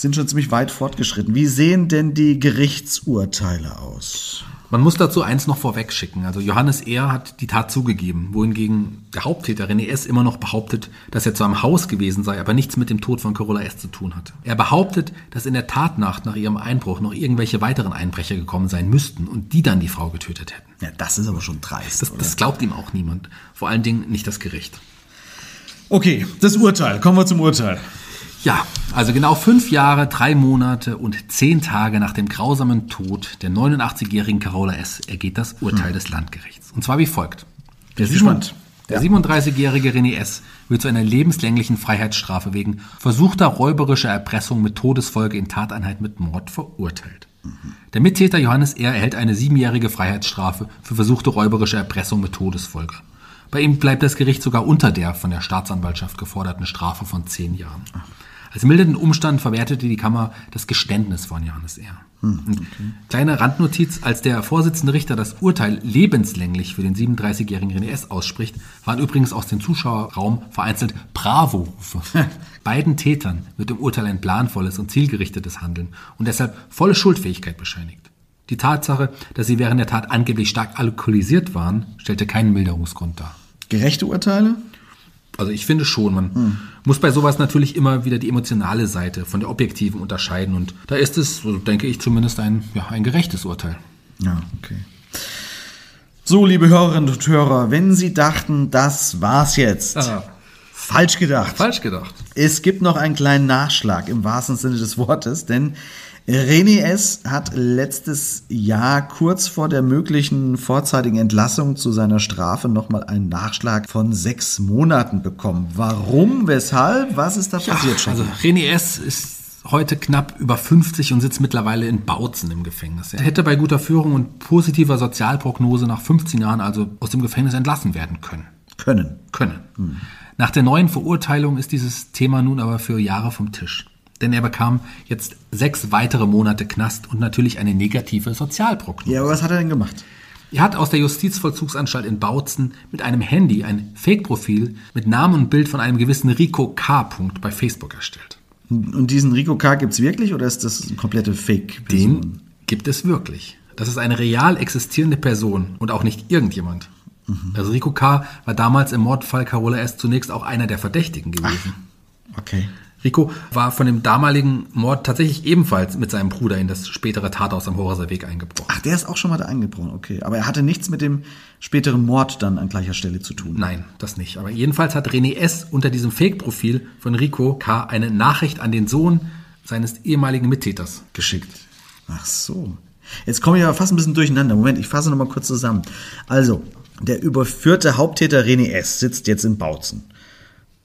Sind schon ziemlich weit fortgeschritten. Wie sehen denn die Gerichtsurteile aus? Man muss dazu eins noch vorweg schicken. Also Johannes Ehr hat die Tat zugegeben, wohingegen der Haupttäter René S. immer noch behauptet, dass er zu einem Haus gewesen sei, aber nichts mit dem Tod von Carola S. zu tun hatte. Er behauptet, dass in der Tatnacht nach ihrem Einbruch noch irgendwelche weiteren Einbrecher gekommen sein müssten und die dann die Frau getötet hätten. Ja, das ist aber schon dreist. Das, das glaubt ihm auch niemand. Vor allen Dingen nicht das Gericht. Okay, das Urteil. Kommen wir zum Urteil. Ja, also genau fünf Jahre, drei Monate und zehn Tage nach dem grausamen Tod der 89-jährigen Carola S. ergeht das Urteil hm. des Landgerichts. Und zwar wie folgt. Der, der 37-jährige René S. wird zu einer lebenslänglichen Freiheitsstrafe wegen versuchter räuberischer Erpressung mit Todesfolge in Tateinheit mit Mord verurteilt. Mhm. Der Mittäter Johannes R. erhält eine siebenjährige Freiheitsstrafe für versuchte räuberische Erpressung mit Todesfolge. Bei ihm bleibt das Gericht sogar unter der von der Staatsanwaltschaft geforderten Strafe von zehn Jahren. Ach. Als mildernden Umstand verwertete die Kammer das Geständnis von Johannes R. Hm, okay. Kleine Randnotiz, als der Vorsitzende Richter das Urteil lebenslänglich für den 37-jährigen René S. ausspricht, waren übrigens aus dem Zuschauerraum vereinzelt Bravo-Rufe. *laughs* Beiden Tätern wird im Urteil ein planvolles und zielgerichtetes Handeln und deshalb volle Schuldfähigkeit bescheinigt. Die Tatsache, dass sie während der Tat angeblich stark alkoholisiert waren, stellte keinen Milderungsgrund dar. Gerechte Urteile? Also ich finde schon, man hm. muss bei sowas natürlich immer wieder die emotionale Seite von der objektiven unterscheiden. Und da ist es, so denke ich zumindest, ein, ja, ein gerechtes Urteil. Ja, okay. So, liebe Hörerinnen und Hörer, wenn Sie dachten, das war's jetzt. Aha. Falsch gedacht. Falsch gedacht. Es gibt noch einen kleinen Nachschlag im wahrsten Sinne des Wortes, denn René S. hat letztes Jahr kurz vor der möglichen vorzeitigen Entlassung zu seiner Strafe nochmal einen Nachschlag von sechs Monaten bekommen. Warum? Weshalb? Was ist da ja, passiert schon? Also René S. ist heute knapp über 50 und sitzt mittlerweile in Bautzen im Gefängnis. Er hätte bei guter Führung und positiver Sozialprognose nach 15 Jahren also aus dem Gefängnis entlassen werden können. Können. Können. Hm. Nach der neuen Verurteilung ist dieses Thema nun aber für Jahre vom Tisch denn er bekam jetzt sechs weitere Monate Knast und natürlich eine negative Sozialprognose. Ja, aber was hat er denn gemacht? Er hat aus der Justizvollzugsanstalt in Bautzen mit einem Handy ein Fake-Profil mit Namen und Bild von einem gewissen Rico K. bei Facebook erstellt. Und diesen Rico K. gibt es wirklich oder ist das eine komplette Fake-Person? Den gibt es wirklich. Das ist eine real existierende Person und auch nicht irgendjemand. Mhm. Also Rico K. war damals im Mordfall Carola S. zunächst auch einer der Verdächtigen gewesen. Ach, okay. Rico war von dem damaligen Mord tatsächlich ebenfalls mit seinem Bruder in das spätere Tathaus am Horaser Weg eingebrochen. Ach, der ist auch schon mal da eingebrochen, okay. Aber er hatte nichts mit dem späteren Mord dann an gleicher Stelle zu tun. Nein, das nicht. Aber jedenfalls hat René S. unter diesem Fake-Profil von Rico K. eine Nachricht an den Sohn seines ehemaligen Mittäters geschickt. Ach so. Jetzt komme ich aber fast ein bisschen durcheinander. Moment, ich fasse nochmal kurz zusammen. Also, der überführte Haupttäter René S. sitzt jetzt in Bautzen.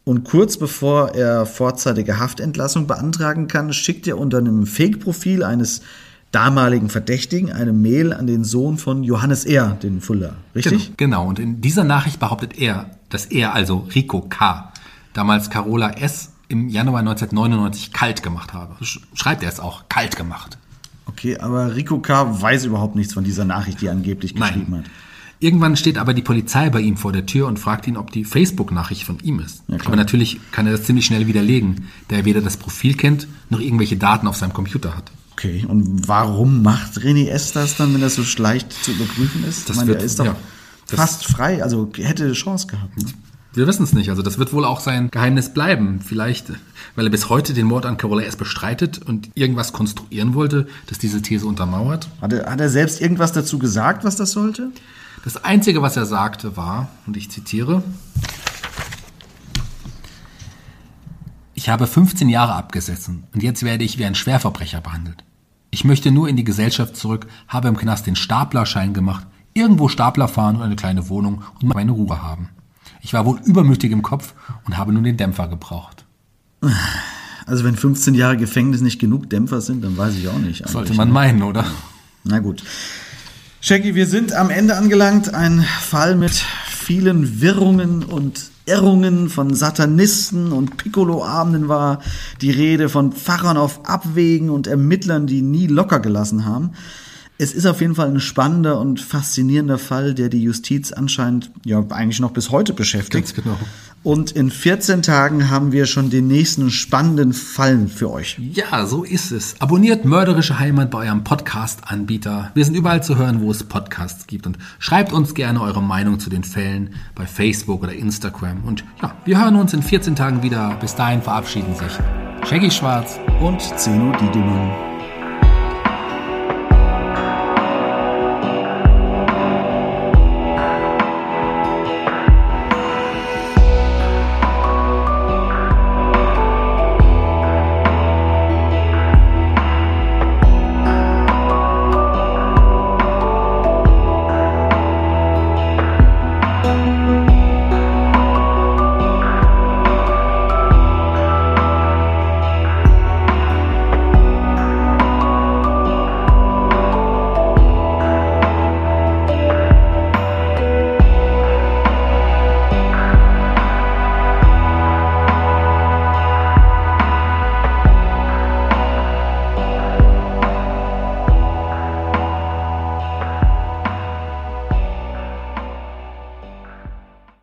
Und kurz bevor er vorzeitige Haftentlassung beantragen kann, schickt er unter einem Fake-Profil eines damaligen Verdächtigen eine Mail an den Sohn von Johannes R., den Fuller. Richtig? Genau, genau. Und in dieser Nachricht behauptet er, dass er, also Rico K., damals Carola S. im Januar 1999 kalt gemacht habe. Schreibt er es auch, kalt gemacht. Okay, aber Rico K. weiß überhaupt nichts von dieser Nachricht, die er angeblich geschrieben Nein. hat. Irgendwann steht aber die Polizei bei ihm vor der Tür und fragt ihn, ob die Facebook-Nachricht von ihm ist. Ja, aber natürlich kann er das ziemlich schnell widerlegen, da er weder das Profil kennt, noch irgendwelche Daten auf seinem Computer hat. Okay, und warum macht René S. das dann, wenn das so leicht zu überprüfen ist? Das ich meine, wird, er ist doch ja, fast frei, also hätte Chance gehabt. Ne? Wir wissen es nicht. Also das wird wohl auch sein Geheimnis bleiben. Vielleicht, weil er bis heute den Mord an Carola S. bestreitet und irgendwas konstruieren wollte, das diese These untermauert. Hat er, hat er selbst irgendwas dazu gesagt, was das sollte? Das Einzige, was er sagte, war, und ich zitiere, ich habe 15 Jahre abgesessen und jetzt werde ich wie ein Schwerverbrecher behandelt. Ich möchte nur in die Gesellschaft zurück, habe im Knast den Staplerschein gemacht, irgendwo Stapler fahren und eine kleine Wohnung und meine Ruhe haben. Ich war wohl übermütig im Kopf und habe nun den Dämpfer gebraucht. Also wenn 15 Jahre Gefängnis nicht genug Dämpfer sind, dann weiß ich auch nicht. Sollte man meinen, oder? Na gut. Shaggy, wir sind am Ende angelangt. Ein Fall mit vielen Wirrungen und Irrungen von Satanisten und Piccolo-Abenden war die Rede von Pfarrern auf Abwägen und Ermittlern, die nie locker gelassen haben. Es ist auf jeden Fall ein spannender und faszinierender Fall, der die Justiz anscheinend ja eigentlich noch bis heute beschäftigt. Ganz genau. Und in 14 Tagen haben wir schon den nächsten spannenden Fall für euch. Ja, so ist es. Abonniert Mörderische Heimat bei eurem Podcast-Anbieter. Wir sind überall zu hören, wo es Podcasts gibt. Und schreibt uns gerne eure Meinung zu den Fällen bei Facebook oder Instagram. Und ja, wir hören uns in 14 Tagen wieder. Bis dahin verabschieden sich Shaggy Schwarz und Zeno Diedemann.